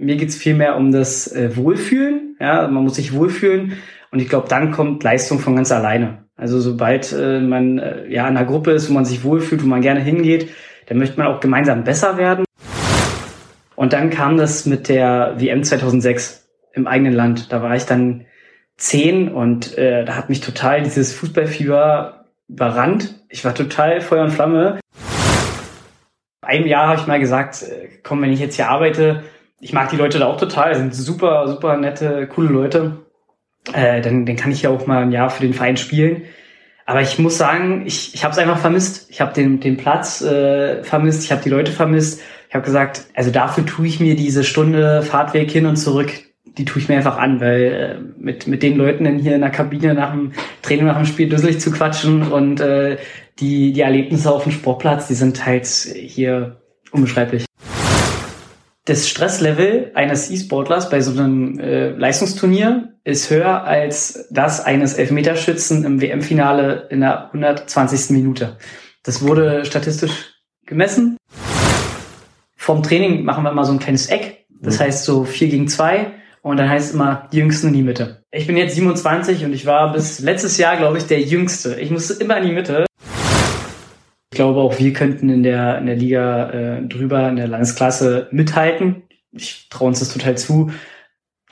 Mir geht's viel mehr um das äh, Wohlfühlen. Ja, man muss sich wohlfühlen. Und ich glaube, dann kommt Leistung von ganz alleine. Also sobald äh, man äh, ja in einer Gruppe ist, wo man sich wohlfühlt, wo man gerne hingeht, dann möchte man auch gemeinsam besser werden. Und dann kam das mit der WM 2006 im eigenen Land. Da war ich dann zehn und äh, da hat mich total dieses Fußballfieber überrannt. Ich war total Feuer und Flamme. Einem Jahr habe ich mal gesagt, äh, komm, wenn ich jetzt hier arbeite, ich mag die Leute da auch total, sind super, super nette, coole Leute. Äh, dann, dann kann ich ja auch mal ein Jahr für den Verein spielen. Aber ich muss sagen, ich, ich habe es einfach vermisst. Ich habe den, den Platz äh, vermisst, ich habe die Leute vermisst. Ich habe gesagt, also dafür tue ich mir diese Stunde Fahrtweg hin und zurück, die tue ich mir einfach an, weil äh, mit, mit den Leuten dann hier in der Kabine nach dem Training, nach dem Spiel dusselig zu quatschen und äh, die, die Erlebnisse auf dem Sportplatz, die sind halt hier unbeschreiblich. Das Stresslevel eines E-Sportlers bei so einem äh, Leistungsturnier ist höher als das eines Elfmeterschützen im WM-Finale in der 120. Minute. Das wurde statistisch gemessen. Vom Training machen wir immer so ein kleines Eck. Das mhm. heißt so vier gegen zwei und dann heißt es immer die Jüngsten in die Mitte. Ich bin jetzt 27 und ich war bis letztes Jahr, glaube ich, der Jüngste. Ich musste immer in die Mitte. Ich glaube, auch wir könnten in der, in der Liga äh, drüber, in der Landesklasse mithalten. Ich traue uns das total zu.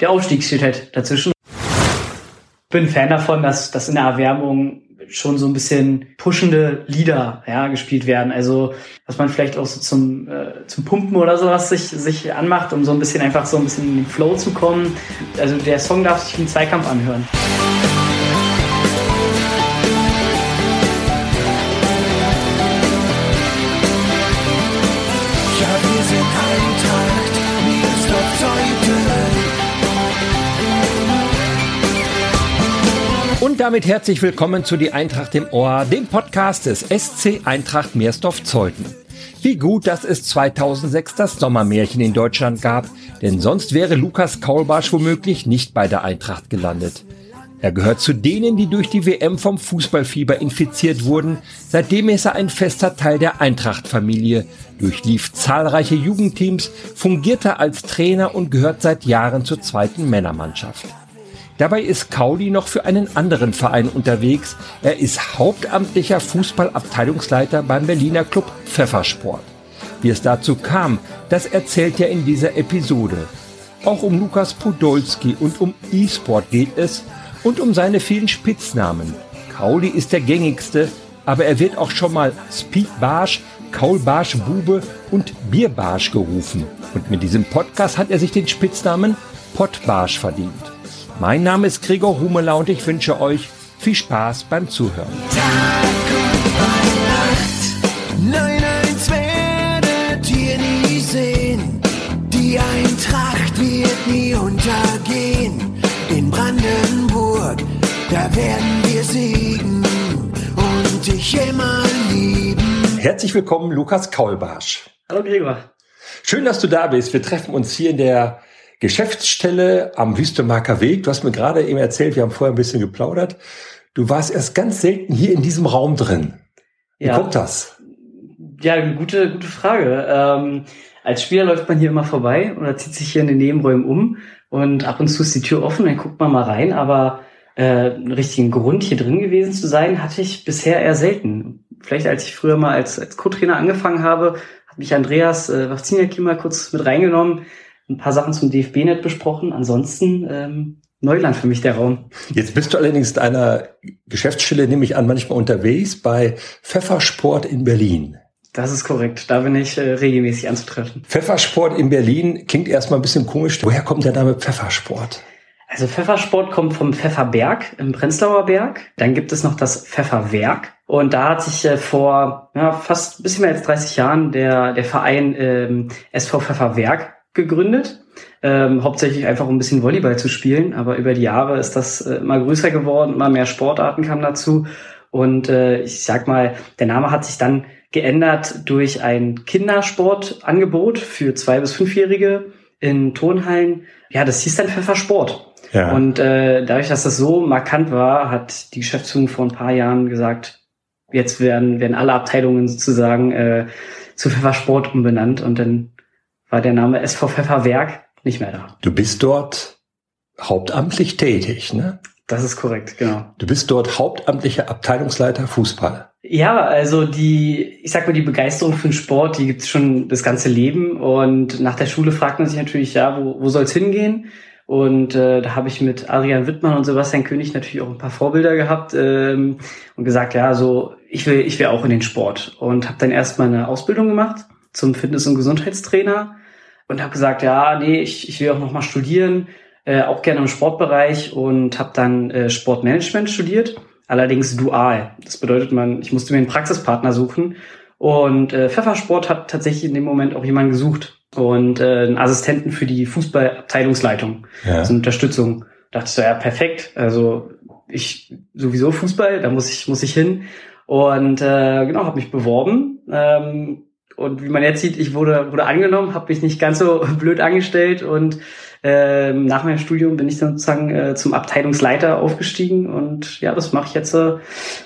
Der Aufstieg steht halt dazwischen. Ich bin Fan davon, dass, dass in der Erwärmung schon so ein bisschen pushende Lieder ja, gespielt werden. Also was man vielleicht auch so zum, äh, zum Pumpen oder sowas sich, sich anmacht, um so ein bisschen einfach so ein bisschen in den Flow zu kommen. Also der Song darf sich im Zweikampf anhören. Damit herzlich willkommen zu Die Eintracht im Ohr, dem Podcast des SC Eintracht Meersdorf-Zeuthen. Wie gut, dass es 2006 das Sommermärchen in Deutschland gab, denn sonst wäre Lukas Kaulbarsch womöglich nicht bei der Eintracht gelandet. Er gehört zu denen, die durch die WM vom Fußballfieber infiziert wurden. Seitdem ist er ein fester Teil der Eintracht-Familie, durchlief zahlreiche Jugendteams, fungierte als Trainer und gehört seit Jahren zur zweiten Männermannschaft. Dabei ist Kauli noch für einen anderen Verein unterwegs. Er ist hauptamtlicher Fußballabteilungsleiter beim Berliner Club Pfeffersport. Wie es dazu kam, das erzählt er in dieser Episode. Auch um Lukas Podolski und um E-Sport geht es und um seine vielen Spitznamen. Kauli ist der gängigste, aber er wird auch schon mal Speed Barsch, Kaul Barsch Bube und Bierbarsch gerufen. Und mit diesem Podcast hat er sich den Spitznamen Pottbarsch verdient. Mein Name ist Gregor Humeler und ich wünsche euch viel Spaß beim Zuhören. Tag und Nacht, nein, eins werdet ihr nie sehen. Die Eintracht wird nie untergehen. In Brandenburg, da werden wir siegen und dich immer lieben. Herzlich willkommen, Lukas Kaulbarsch. Hallo Gregor. Schön, dass du da bist. Wir treffen uns hier in der Geschäftsstelle am Wüstemarker Weg. Du hast mir gerade eben erzählt, wir haben vorher ein bisschen geplaudert. Du warst erst ganz selten hier in diesem Raum drin. Wie ja. kommt das? Ja, gute, gute Frage. Ähm, als Spieler läuft man hier immer vorbei oder zieht sich hier in den Nebenräumen um und ab und zu ist die Tür offen, dann guckt man mal rein, aber äh, einen richtigen Grund hier drin gewesen zu sein, hatte ich bisher eher selten. Vielleicht als ich früher mal als, als Co-Trainer angefangen habe, hat mich Andreas äh, Wachziniak mal kurz mit reingenommen ein paar Sachen zum DFB-Net besprochen. Ansonsten ähm, Neuland für mich der Raum. Jetzt bist du allerdings in einer Geschäftsstelle, nehme ich an, manchmal unterwegs bei Pfeffersport in Berlin. Das ist korrekt. Da bin ich äh, regelmäßig anzutreffen. Pfeffersport in Berlin klingt erstmal ein bisschen komisch. Woher kommt der Name Pfeffersport? Also Pfeffersport kommt vom Pfefferberg im Prenzlauer Berg. Dann gibt es noch das Pfefferwerk. Und da hat sich äh, vor ja, fast ein bisschen mehr als 30 Jahren der, der Verein ähm, SV Pfefferwerk gegründet. Ähm, hauptsächlich einfach um ein bisschen Volleyball zu spielen, aber über die Jahre ist das äh, immer größer geworden, immer mehr Sportarten kamen dazu und äh, ich sag mal, der Name hat sich dann geändert durch ein Kindersportangebot für zwei bis fünfjährige in Turnhallen. Ja, das hieß dann Pfeffersport. Ja. Und äh, dadurch, dass das so markant war, hat die Geschäftsführung vor ein paar Jahren gesagt, jetzt werden werden alle Abteilungen sozusagen äh, zu Pfeffersport umbenannt und dann war der Name SV Pfefferwerk nicht mehr da. Du bist dort hauptamtlich tätig, ne? Das ist korrekt, genau. Du bist dort hauptamtlicher Abteilungsleiter Fußball. Ja, also die, ich sag mal, die Begeisterung für den Sport, die gibt's schon das ganze Leben. Und nach der Schule fragt man sich natürlich, ja, wo, wo soll's hingehen? Und äh, da habe ich mit Adrian Wittmann und Sebastian König natürlich auch ein paar Vorbilder gehabt ähm, und gesagt, ja, so ich will, ich will auch in den Sport und habe dann erstmal eine Ausbildung gemacht zum Fitness- und Gesundheitstrainer und habe gesagt, ja, nee, ich, ich will auch noch mal studieren, äh, auch gerne im Sportbereich und habe dann äh, Sportmanagement studiert, allerdings dual. Das bedeutet, man, ich musste mir einen Praxispartner suchen und äh, Pfeffersport hat tatsächlich in dem Moment auch jemanden gesucht und äh, einen Assistenten für die Fußballabteilungsleitung, ja. also Unterstützung. Da dachte ich so, ja, perfekt. Also ich sowieso Fußball, da muss ich muss ich hin und äh, genau habe mich beworben ähm, und wie man jetzt sieht, ich wurde wurde angenommen, habe mich nicht ganz so blöd angestellt und ähm, nach meinem Studium bin ich dann sozusagen äh, zum Abteilungsleiter aufgestiegen und ja, das mache ich jetzt äh,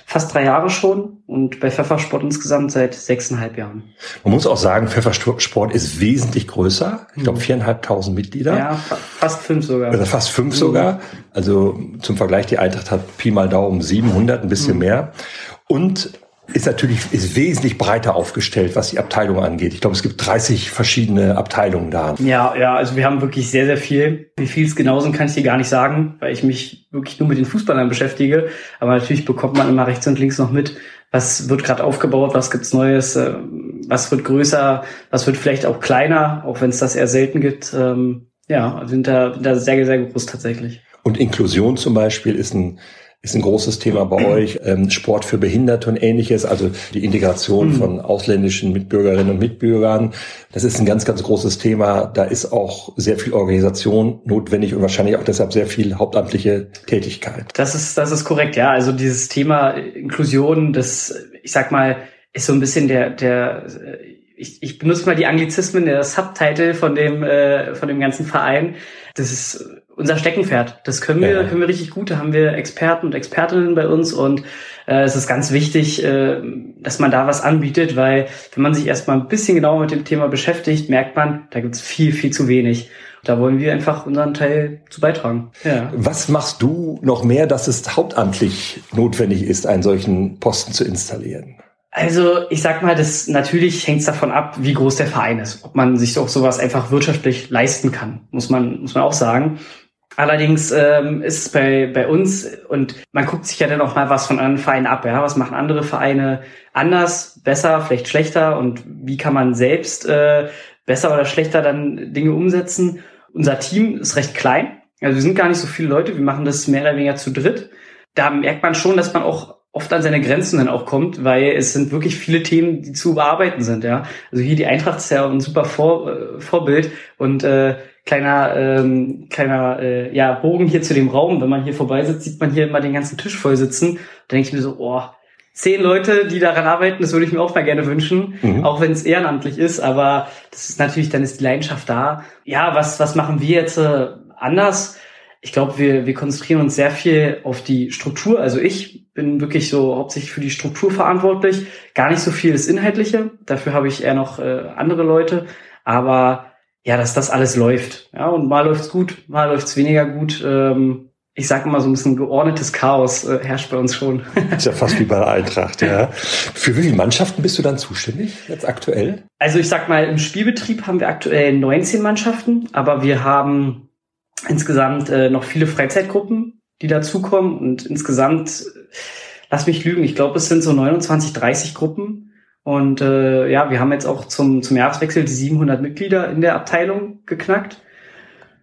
fast drei Jahre schon und bei Pfeffersport insgesamt seit sechseinhalb Jahren. Man muss auch sagen, Pfeffersport ist wesentlich größer. Ich glaube mhm. viereinhalbtausend Mitglieder. Ja, fast fünf sogar. Oder fast fünf sogar. Also zum Vergleich, die Eintracht hat Pi mal Daumen 700, ein bisschen mhm. mehr. Und ist natürlich ist wesentlich breiter aufgestellt, was die Abteilung angeht. Ich glaube, es gibt 30 verschiedene Abteilungen da. Ja, ja, also wir haben wirklich sehr, sehr viel. Wie viel es genau sind, kann ich dir gar nicht sagen, weil ich mich wirklich nur mit den Fußballern beschäftige. Aber natürlich bekommt man immer rechts und links noch mit, was wird gerade aufgebaut, was gibt's Neues, äh, was wird größer, was wird vielleicht auch kleiner, auch wenn es das eher selten gibt. Ähm, ja, sind da, sind da sehr, sehr groß tatsächlich. Und Inklusion zum Beispiel ist ein ist ein großes Thema bei euch. Ähm, Sport für Behinderte und ähnliches, also die Integration mhm. von ausländischen Mitbürgerinnen und Mitbürgern. Das ist ein ganz, ganz großes Thema. Da ist auch sehr viel Organisation notwendig und wahrscheinlich auch deshalb sehr viel hauptamtliche Tätigkeit. Das ist, das ist korrekt, ja. Also dieses Thema Inklusion, das, ich sag mal, ist so ein bisschen der, der, ich, ich benutze mal die Anglizismen, der Subtitle von dem, äh, von dem ganzen Verein. Das ist unser Steckenpferd. Das können wir, ja. können wir richtig gut. Da haben wir Experten und Expertinnen bei uns und äh, es ist ganz wichtig, äh, dass man da was anbietet, weil wenn man sich erstmal ein bisschen genauer mit dem Thema beschäftigt, merkt man, da gibt es viel, viel zu wenig. Da wollen wir einfach unseren Teil zu beitragen. Ja. Was machst du noch mehr, dass es hauptamtlich notwendig ist, einen solchen Posten zu installieren? Also ich sag mal, das natürlich hängt es davon ab, wie groß der Verein ist, ob man sich auch sowas einfach wirtschaftlich leisten kann, muss man muss man auch sagen. Allerdings ähm, ist es bei, bei uns und man guckt sich ja dann auch mal was von anderen Vereinen ab. Ja? Was machen andere Vereine anders, besser, vielleicht schlechter und wie kann man selbst äh, besser oder schlechter dann Dinge umsetzen? Unser Team ist recht klein. Also wir sind gar nicht so viele Leute. Wir machen das mehr oder weniger zu dritt. Da merkt man schon, dass man auch oft an seine Grenzen dann auch kommt, weil es sind wirklich viele Themen, die zu bearbeiten sind. Ja, also hier die Eintracht ist ja ein super Vor, äh, Vorbild und äh, kleiner ähm, kleiner äh, ja Bogen hier zu dem Raum. Wenn man hier vorbeisitzt, sieht man hier immer den ganzen Tisch voll sitzen. Da denke ich mir so, oh, zehn Leute, die daran arbeiten, das würde ich mir auch mal gerne wünschen, mhm. auch wenn es ehrenamtlich ist. Aber das ist natürlich, dann ist die Leidenschaft da. Ja, was was machen wir jetzt äh, anders? Ich glaube, wir wir konzentrieren uns sehr viel auf die Struktur. Also ich bin wirklich so hauptsächlich für die Struktur verantwortlich. Gar nicht so viel das Inhaltliche. Dafür habe ich eher noch äh, andere Leute. Aber ja, dass das alles läuft. Ja, und mal läuft's gut, mal läuft's weniger gut. Ähm, ich sage immer so ein bisschen geordnetes Chaos äh, herrscht bei uns schon. ist ja fast wie bei der Eintracht, ja. Für wie viele Mannschaften bist du dann zuständig jetzt aktuell? Also ich sag mal, im Spielbetrieb haben wir aktuell 19 Mannschaften, aber wir haben insgesamt äh, noch viele Freizeitgruppen, die dazukommen und insgesamt, lass mich lügen, ich glaube, es sind so 29, 30 Gruppen und äh, ja, wir haben jetzt auch zum, zum Jahreswechsel die 700 Mitglieder in der Abteilung geknackt.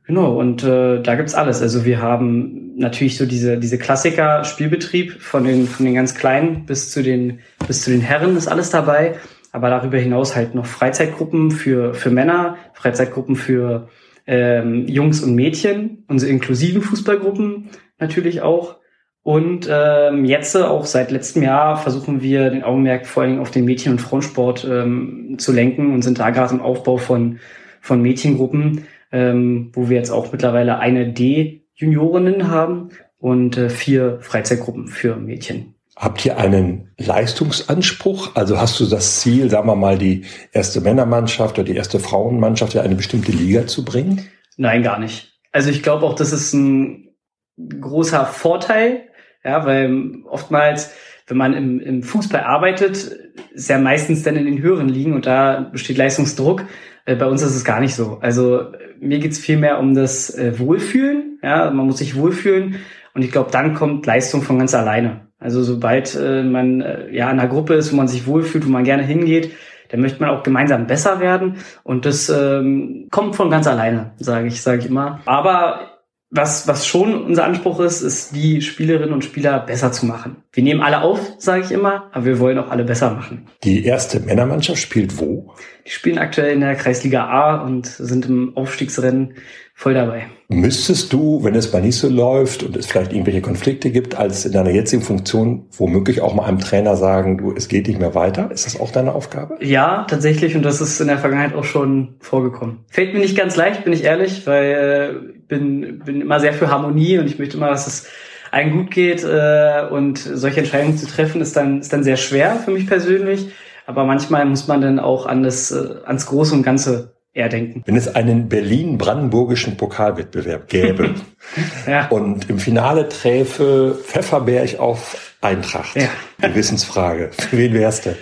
Genau, und äh, da gibt's alles. Also wir haben natürlich so diese, diese Klassiker, Spielbetrieb von den, von den ganz Kleinen bis zu den, bis zu den Herren ist alles dabei. Aber darüber hinaus halt noch Freizeitgruppen für, für Männer, Freizeitgruppen für ähm, Jungs und Mädchen, unsere inklusiven Fußballgruppen natürlich auch. Und ähm, jetzt auch seit letztem Jahr versuchen wir den Augenmerk vor allen Dingen auf den Mädchen- und Frauensport ähm, zu lenken und sind da gerade im Aufbau von, von Mädchengruppen, ähm, wo wir jetzt auch mittlerweile eine D-Juniorinnen haben und äh, vier Freizeitgruppen für Mädchen. Habt ihr einen Leistungsanspruch? Also hast du das Ziel, sagen wir mal, die erste Männermannschaft oder die erste Frauenmannschaft in eine bestimmte Liga zu bringen? Nein, gar nicht. Also ich glaube auch, das ist ein großer Vorteil, ja, weil oftmals, wenn man im, im Fußball arbeitet, ist ja meistens dann in den höheren Ligen und da besteht Leistungsdruck. Äh, bei uns ist es gar nicht so. Also mir geht's viel mehr um das äh, Wohlfühlen. Ja, man muss sich wohlfühlen und ich glaube, dann kommt Leistung von ganz alleine. Also sobald äh, man äh, ja in einer Gruppe ist, wo man sich wohlfühlt, wo man gerne hingeht, dann möchte man auch gemeinsam besser werden und das ähm, kommt von ganz alleine, sage ich, sage ich immer. Aber was, was schon unser Anspruch ist, ist, die Spielerinnen und Spieler besser zu machen. Wir nehmen alle auf, sage ich immer, aber wir wollen auch alle besser machen. Die erste Männermannschaft spielt wo? Die spielen aktuell in der Kreisliga A und sind im Aufstiegsrennen voll dabei. Müsstest du, wenn es mal nicht so läuft und es vielleicht irgendwelche Konflikte gibt, als in deiner jetzigen Funktion womöglich auch mal einem Trainer sagen, du, es geht nicht mehr weiter? Ist das auch deine Aufgabe? Ja, tatsächlich und das ist in der Vergangenheit auch schon vorgekommen. Fällt mir nicht ganz leicht, bin ich ehrlich, weil bin bin immer sehr für Harmonie und ich möchte immer, dass es allen gut geht äh, und solche Entscheidungen zu treffen ist dann ist dann sehr schwer für mich persönlich. Aber manchmal muss man dann auch an das äh, ans Große und Ganze eher denken. Wenn es einen Berlin-Brandenburgischen Pokalwettbewerb gäbe ja. und im Finale träfe Pfefferberg auf Eintracht, ja. Gewissensfrage, für wen wärst du?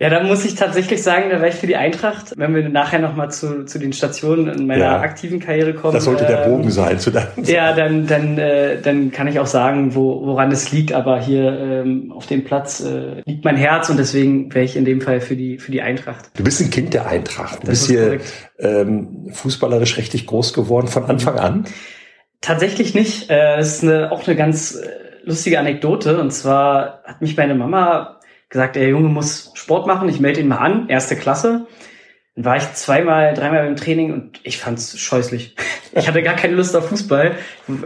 Ja, da muss ich tatsächlich sagen, da wäre ich für die Eintracht. Wenn wir nachher nochmal zu, zu den Stationen in meiner ja, aktiven Karriere kommen. Das sollte der Bogen ähm, sein zu deinem. Ja, dann, dann, äh, dann kann ich auch sagen, wo, woran es liegt. Aber hier ähm, auf dem Platz äh, liegt mein Herz und deswegen wäre ich in dem Fall für die, für die Eintracht. Du bist ein Kind der Eintracht. Du das bist hier ähm, fußballerisch richtig groß geworden von Anfang an. Tatsächlich nicht. Äh, das ist eine, auch eine ganz äh, lustige Anekdote. Und zwar hat mich meine Mama gesagt, der Junge muss Sport machen, ich melde ihn mal an, erste Klasse. Dann war ich zweimal, dreimal beim Training und ich fand's scheußlich. Ich hatte gar keine Lust auf Fußball.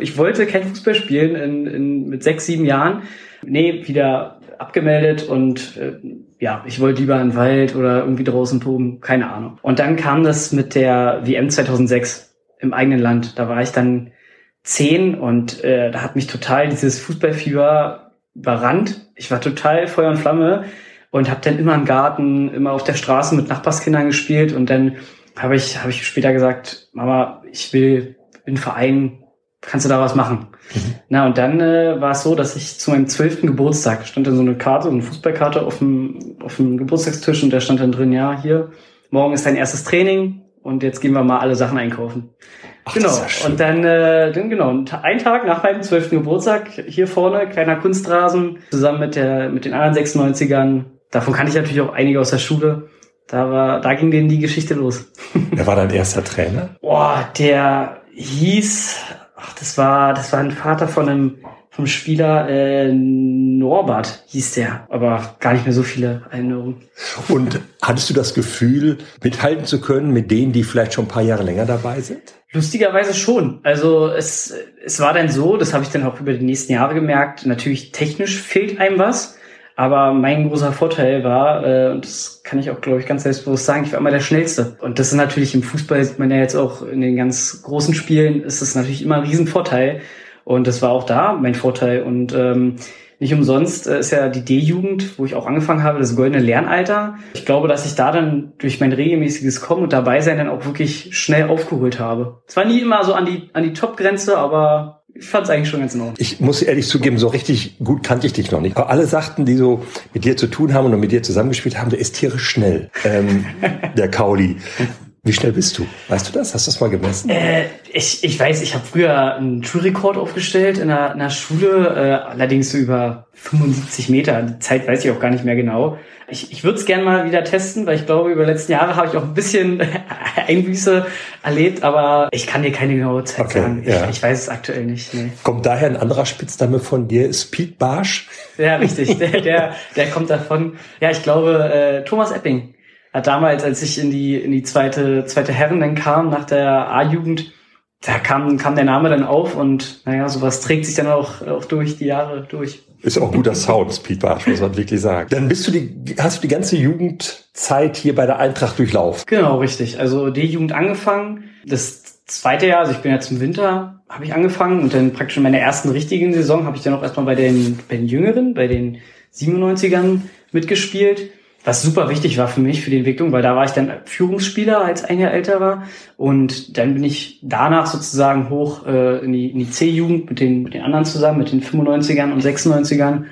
Ich wollte kein Fußball spielen in, in, mit sechs, sieben Jahren. Nee, wieder abgemeldet und äh, ja, ich wollte lieber in den Wald oder irgendwie draußen toben, keine Ahnung. Und dann kam das mit der WM 2006 im eigenen Land. Da war ich dann zehn und äh, da hat mich total dieses Fußballfieber überrannt. Ich war total Feuer und Flamme und habe dann immer im Garten, immer auf der Straße mit Nachbarskindern gespielt und dann habe ich, habe ich später gesagt, Mama, ich will in Verein, kannst du da was machen? Mhm. Na, und dann äh, war es so, dass ich zu meinem zwölften Geburtstag stand dann so eine Karte, so eine Fußballkarte auf dem, auf dem Geburtstagstisch und da stand dann drin, ja, hier, morgen ist dein erstes Training und jetzt gehen wir mal alle Sachen einkaufen. Ach, genau. Ja und dann, äh, dann genau, ein Tag nach meinem zwölften Geburtstag hier vorne, kleiner Kunstrasen, zusammen mit der mit den anderen 96ern. Davon kannte ich natürlich auch einige aus der Schule. Da war, da ging denen die Geschichte los. Wer war dein erster Trainer? Boah, der hieß, ach, das war, das war ein Vater von einem vom Spieler äh, Norbert hieß der, aber gar nicht mehr so viele Erinnerungen. Und hattest du das Gefühl, mithalten zu können mit denen, die vielleicht schon ein paar Jahre länger dabei sind? Lustigerweise schon. Also es, es war dann so, das habe ich dann auch über die nächsten Jahre gemerkt, natürlich technisch fehlt einem was, aber mein großer Vorteil war, äh, und das kann ich auch, glaube ich, ganz selbstbewusst sagen, ich war immer der Schnellste. Und das ist natürlich im Fußball, sieht man ja jetzt auch in den ganz großen Spielen, ist das natürlich immer ein Riesenvorteil. Und das war auch da mein Vorteil. Und ähm, nicht umsonst äh, ist ja die D-Jugend, wo ich auch angefangen habe, das goldene Lernalter. Ich glaube, dass ich da dann durch mein regelmäßiges Kommen und dabei sein dann auch wirklich schnell aufgeholt habe. Es war nie immer so an die, an die Top-Grenze, aber ich fand es eigentlich schon ganz in Ordnung. Ich muss ehrlich zugeben, so richtig gut kannte ich dich noch nicht. Aber alle sagten, die so mit dir zu tun haben und mit dir zusammengespielt haben, der ist tierisch schnell, ähm, der Kauli. Wie schnell bist du? Weißt du das? Hast du das mal gemessen? Äh, ich, ich weiß, ich habe früher einen Schulrekord aufgestellt in einer, in einer Schule, äh, allerdings so über 75 Meter. Die Zeit weiß ich auch gar nicht mehr genau. Ich, ich würde es gerne mal wieder testen, weil ich glaube, über die letzten Jahre habe ich auch ein bisschen Einbüße erlebt, aber ich kann dir keine genaue Zeit okay, sagen. Ich, ja. ich, weiß es aktuell nicht. Nee. Kommt daher ein anderer Spitzname von dir, Speed Barsch? Ja, richtig. der, der, der kommt davon. Ja, ich glaube, äh, Thomas Epping damals, als ich in die, in die zweite, zweite Herren dann kam, nach der A-Jugend, da kam, kam der Name dann auf und naja, sowas trägt sich dann auch, auch durch die Jahre durch. Ist auch guter Sound, Speed Barsch, muss man wirklich sagen. Dann bist du die, hast du die ganze Jugendzeit hier bei der Eintracht durchlaufen. Genau, richtig. Also die Jugend angefangen. Das zweite Jahr, also ich bin ja zum Winter, habe ich angefangen und dann praktisch in meiner ersten richtigen Saison habe ich dann auch erstmal bei den, bei den Jüngeren, bei den 97ern mitgespielt. Was super wichtig war für mich, für die Entwicklung, weil da war ich dann Führungsspieler als ein Jahr älter war und dann bin ich danach sozusagen hoch äh, in die, in die C-Jugend mit den, mit den anderen zusammen, mit den 95ern und 96ern.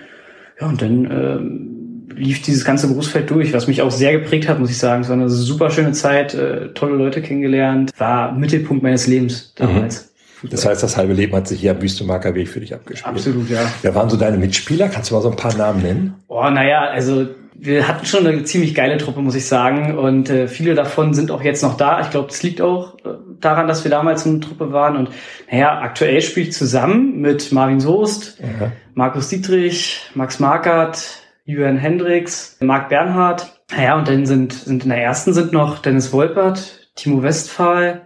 Ja, und dann ähm, lief dieses ganze Berufsfeld durch, was mich auch sehr geprägt hat, muss ich sagen. Es war eine super schöne Zeit, äh, tolle Leute kennengelernt, war Mittelpunkt meines Lebens damals. Mhm. Das heißt, das halbe Leben hat sich hier am Wüstemarker Weg für dich abgespielt. Absolut, ja. Wer waren so deine Mitspieler? Kannst du mal so ein paar Namen nennen? Oh, naja, also wir hatten schon eine ziemlich geile Truppe, muss ich sagen. Und äh, viele davon sind auch jetzt noch da. Ich glaube, das liegt auch äh, daran, dass wir damals eine Truppe waren. Und naja, aktuell spiele ich zusammen mit Marvin Soest, ja. Markus Dietrich, Max Markert, Jürgen Hendricks, Marc Bernhard. Naja, und dann sind, sind in der ersten sind noch Dennis Wolpert, Timo Westphal.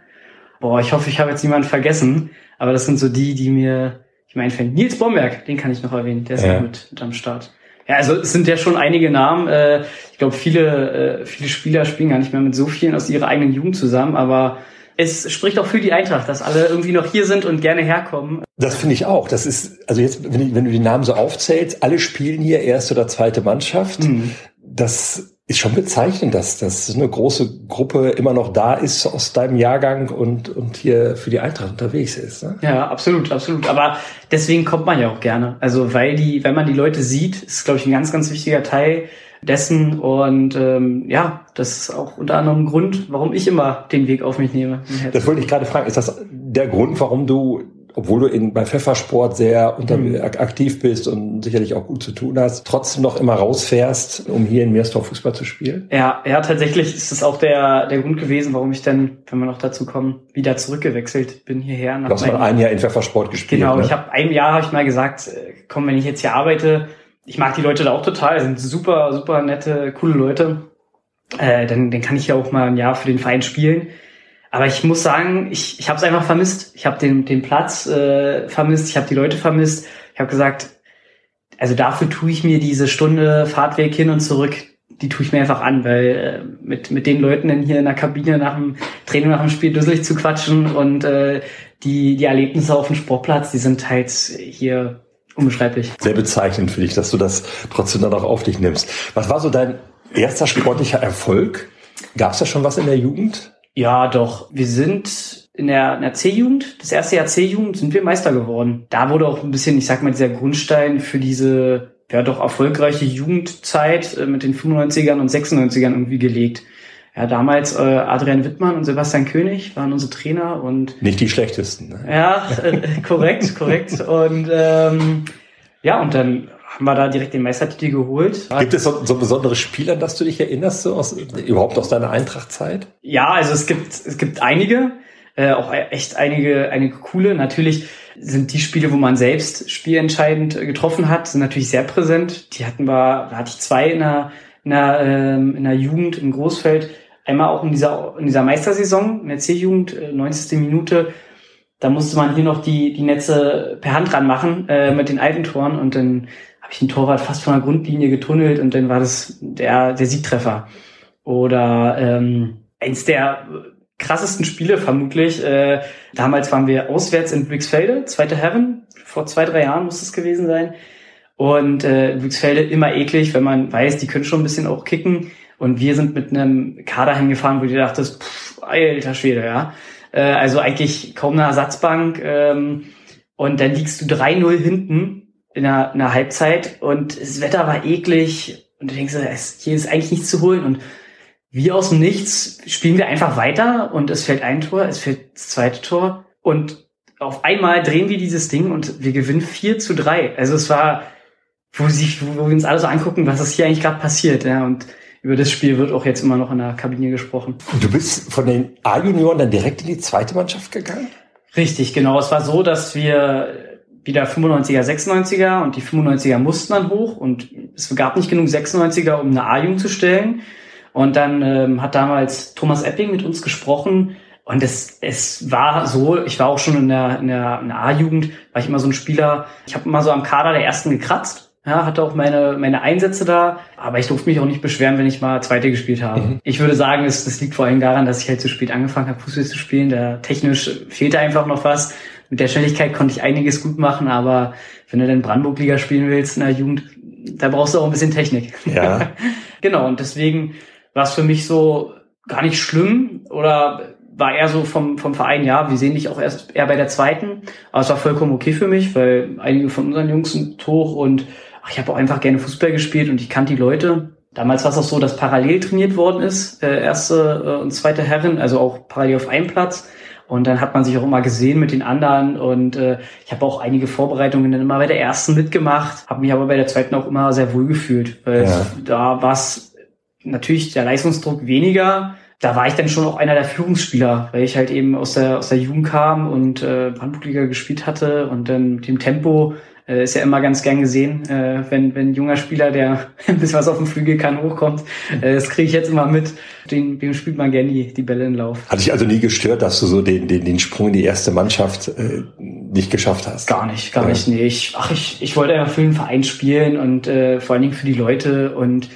Boah, ich hoffe, ich habe jetzt niemanden vergessen. Aber das sind so die, die mir, ich meine, Nils Bomberg, den kann ich noch erwähnen, der ist ja. mit, mit am Start. Ja, also es sind ja schon einige Namen. Äh, ich glaube, viele, äh, viele Spieler spielen gar nicht mehr mit so vielen aus ihrer eigenen Jugend zusammen, aber es spricht auch für die Eintracht, dass alle irgendwie noch hier sind und gerne herkommen. Das finde ich auch. Das ist, also jetzt, wenn, ich, wenn, du die Namen so aufzählst, alle spielen hier erste oder zweite Mannschaft. Mhm. Das ist schon bezeichnend, dass, dass eine große Gruppe immer noch da ist aus deinem Jahrgang und, und hier für die Eintracht unterwegs ist. Ne? Ja, absolut, absolut. Aber deswegen kommt man ja auch gerne. Also weil die, wenn man die Leute sieht, ist, glaube ich, ein ganz, ganz wichtiger Teil dessen. Und ähm, ja, das ist auch unter anderem ein Grund, warum ich immer den Weg auf mich nehme. Das wollte ich gerade fragen. Ist das der Grund, warum du obwohl du in, bei Pfeffersport sehr unter, mhm. aktiv bist und sicherlich auch gut zu tun hast, trotzdem noch immer rausfährst, um hier in Meersdorf Fußball zu spielen? Ja, ja, tatsächlich ist es auch der, der Grund gewesen, warum ich dann, wenn wir noch dazu kommen, wieder zurückgewechselt bin hierher. du hast mal ein Jahr in Pfeffersport gespielt. Genau, ne? ich habe ein Jahr habe ich mal gesagt, äh, komm, wenn ich jetzt hier arbeite, ich mag die Leute da auch total, sind super, super nette, coole Leute. Äh, dann, dann kann ich ja auch mal ein Jahr für den Verein spielen. Aber ich muss sagen, ich, ich habe es einfach vermisst. Ich habe den, den Platz äh, vermisst, ich habe die Leute vermisst. Ich habe gesagt, also dafür tue ich mir diese Stunde Fahrtweg hin und zurück, die tue ich mir einfach an, weil äh, mit, mit den Leuten dann hier in der Kabine nach dem Training, nach dem Spiel dusselig zu quatschen und äh, die, die Erlebnisse auf dem Sportplatz, die sind halt hier unbeschreiblich. Sehr bezeichnend für dich, dass du das trotzdem dann auch auf dich nimmst. Was war so dein erster sportlicher Erfolg? Gab es da schon was in der Jugend? Ja, doch. Wir sind in der, in der C-Jugend, das erste Jahr C-Jugend, sind wir Meister geworden. Da wurde auch ein bisschen, ich sag mal, dieser Grundstein für diese ja doch erfolgreiche Jugendzeit äh, mit den 95ern und 96ern irgendwie gelegt. Ja, damals äh, Adrian Wittmann und Sebastian König waren unsere Trainer und nicht die schlechtesten. Ne? Ja, äh, korrekt, korrekt. Und ähm, ja, und dann haben wir da direkt den Meistertitel geholt. Gibt es so, so besondere Spieler, an das du dich erinnerst, so aus, überhaupt aus deiner Eintrachtzeit? Ja, also es gibt, es gibt einige, äh, auch echt einige, einige coole. Natürlich sind die Spiele, wo man selbst spielentscheidend getroffen hat, sind natürlich sehr präsent. Die hatten wir, da hatte ich zwei in der, in der, ähm, in der Jugend im Großfeld. Einmal auch in dieser, in dieser Meistersaison, in der C-Jugend, 90. Äh, Minute, da musste man hier noch die, die Netze per Hand ranmachen äh, mit den alten Toren und dann habe ich den Torwart fast von der Grundlinie getunnelt und dann war das der, der Siegtreffer. Oder ähm, eins der krassesten Spiele vermutlich. Äh, damals waren wir auswärts in Brixfelde, zweite Herren, vor zwei, drei Jahren muss es gewesen sein. Und äh, Brixfelde immer eklig, wenn man weiß, die können schon ein bisschen auch kicken. Und wir sind mit einem Kader hingefahren, wo du dachtest, pff, alter Schwede, ja. Äh, also eigentlich kaum eine Ersatzbank. Ähm, und dann liegst du 3-0 hinten in der, in der Halbzeit und das Wetter war eklig und du denkst, hier ist eigentlich nichts zu holen und wie aus dem Nichts spielen wir einfach weiter und es fällt ein Tor, es fällt das zweite Tor und auf einmal drehen wir dieses Ding und wir gewinnen 4 zu 3. Also es war, wo, sich, wo wir uns alle so angucken, was ist hier eigentlich gerade passiert. Ja, und über das Spiel wird auch jetzt immer noch in der Kabine gesprochen. Und du bist von den A-Junioren dann direkt in die zweite Mannschaft gegangen? Richtig, genau. Es war so, dass wir wieder 95er, 96er und die 95er mussten dann hoch und es gab nicht genug 96er, um eine A-Jugend zu stellen. Und dann ähm, hat damals Thomas Epping mit uns gesprochen und es, es war so, ich war auch schon in der, in der, in der A-Jugend, war ich immer so ein Spieler, ich habe immer so am Kader der ersten gekratzt, ja, hatte auch meine, meine Einsätze da, aber ich durfte mich auch nicht beschweren, wenn ich mal Zweite gespielt habe. Mhm. Ich würde sagen, es, das liegt vor allem daran, dass ich halt zu spät angefangen habe, Fußball zu spielen. Da technisch fehlte einfach noch was mit der Schnelligkeit konnte ich einiges gut machen, aber wenn du dann Brandenburg-Liga spielen willst in der Jugend, da brauchst du auch ein bisschen Technik. Ja. genau, und deswegen war es für mich so gar nicht schlimm oder war eher so vom, vom Verein, ja, wir sehen dich auch erst eher bei der zweiten. Aber es war vollkommen okay für mich, weil einige von unseren Jungs sind hoch und ach, ich habe auch einfach gerne Fußball gespielt und ich kannte die Leute. Damals war es auch so, dass parallel trainiert worden ist, äh, erste äh, und zweite Herren, also auch parallel auf einem Platz. Und dann hat man sich auch immer gesehen mit den anderen und äh, ich habe auch einige Vorbereitungen dann immer bei der ersten mitgemacht, habe mich aber bei der zweiten auch immer sehr wohl gefühlt, weil ja. da war es natürlich der Leistungsdruck weniger. Da war ich dann schon auch einer der Führungsspieler, weil ich halt eben aus der aus der Jugend kam und äh, Brandenburg-Liga gespielt hatte und dann mit dem Tempo äh, ist ja immer ganz gern gesehen, äh, wenn, wenn ein junger Spieler, der ein bisschen was auf dem Flügel kann, hochkommt. Äh, das kriege ich jetzt immer mit. Den, dem spielt man gerne die, die Bälle in Lauf. Hat dich also nie gestört, dass du so den, den, den Sprung in die erste Mannschaft äh, nicht geschafft hast? Gar nicht, gar ja. nicht. Nee, ich, ach, ich, ich wollte einfach für den Verein spielen und äh, vor allen Dingen für die Leute und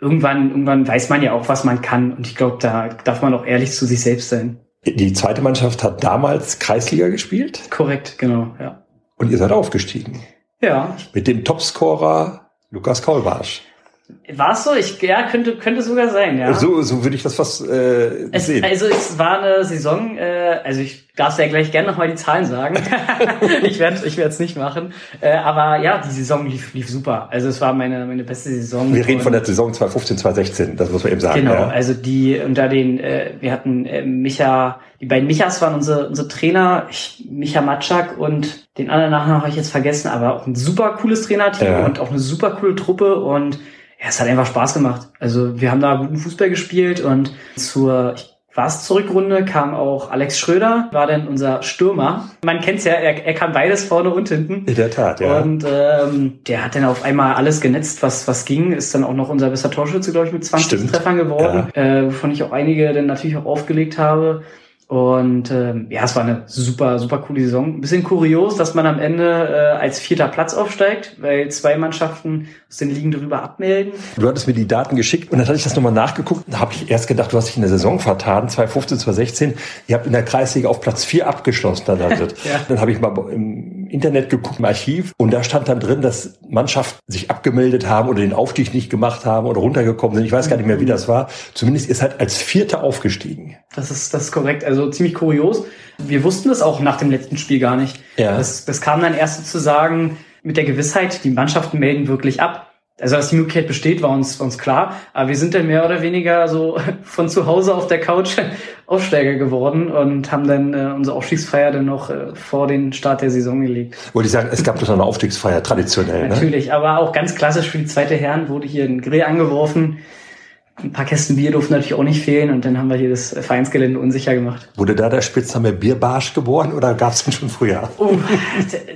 irgendwann, irgendwann weiß man ja auch, was man kann. Und ich glaube, da darf man auch ehrlich zu sich selbst sein. Die zweite Mannschaft hat damals Kreisliga gespielt? Korrekt, genau, ja. Und ihr seid aufgestiegen. Ja. Mit dem Topscorer Lukas Kaulbarsch. War es so? Ich, ja, könnte, könnte sogar sein, ja. So, so würde ich das fast äh, es, sehen. Also es war eine Saison, äh, also ich darf ja gleich gerne nochmal die Zahlen sagen. ich werde ich werde es nicht machen. Äh, aber ja, die Saison lief, lief super. Also es war meine, meine beste Saison. Wir reden von der Saison 2015, 2016, das muss man eben sagen. Genau, ja. also die unter den, äh, wir hatten äh, Micha, die beiden Michas waren unsere, unsere Trainer, ich, Micha Matschak und den anderen Nachnamen habe ich jetzt vergessen, aber auch ein super cooles Trainerteam ja. und auch eine super coole Truppe und ja, es hat einfach Spaß gemacht. Also wir haben da guten Fußball gespielt und zur war es Zurückrunde kam auch Alex Schröder, war dann unser Stürmer. Man kennt's ja, er, er kann beides vorne und hinten. In der Tat, ja. Und ähm, der hat dann auf einmal alles genetzt, was was ging. Ist dann auch noch unser bester Torschütze, glaube ich, mit 20 Stimmt. Treffern geworden, ja. äh, wovon ich auch einige dann natürlich auch aufgelegt habe. Und ähm, ja, es war eine super, super coole Saison. Ein bisschen kurios, dass man am Ende äh, als vierter Platz aufsteigt, weil zwei Mannschaften aus den Ligen darüber abmelden. Du hattest mir die Daten geschickt und dann hatte ich das nochmal nachgeguckt. Da habe ich erst gedacht, du hast dich in der Saison vertan, 2015, 2016. Ihr habt in der Kreisliga auf Platz vier abgeschlossen. Dann, ja. dann habe ich mal im Internet geguckt, im Archiv, und da stand dann drin, dass Mannschaften sich abgemeldet haben oder den Aufstieg nicht gemacht haben oder runtergekommen sind. Ich weiß gar nicht mehr, wie das war. Zumindest ihr seid als Vierter aufgestiegen. Das ist, das ist korrekt. Also also ziemlich kurios. Wir wussten das auch nach dem letzten Spiel gar nicht. Ja. Das, das kam dann erst sozusagen mit der Gewissheit, die Mannschaften melden wirklich ab. Also dass die Möglichkeit besteht, war uns, war uns klar. Aber wir sind dann mehr oder weniger so von zu Hause auf der Couch Aufsteiger geworden und haben dann äh, unsere Aufstiegsfeier dann noch äh, vor den Start der Saison gelegt. Wollte ich sagen, es gab doch eine Aufstiegsfeier, traditionell. Natürlich, ne? aber auch ganz klassisch für die zweite Herren wurde hier ein Grill angeworfen ein paar Kästen Bier durften natürlich auch nicht fehlen und dann haben wir hier das Vereinsgelände unsicher gemacht. Wurde da der Spitzname Bierbarsch geboren oder gab es den schon früher? Oh,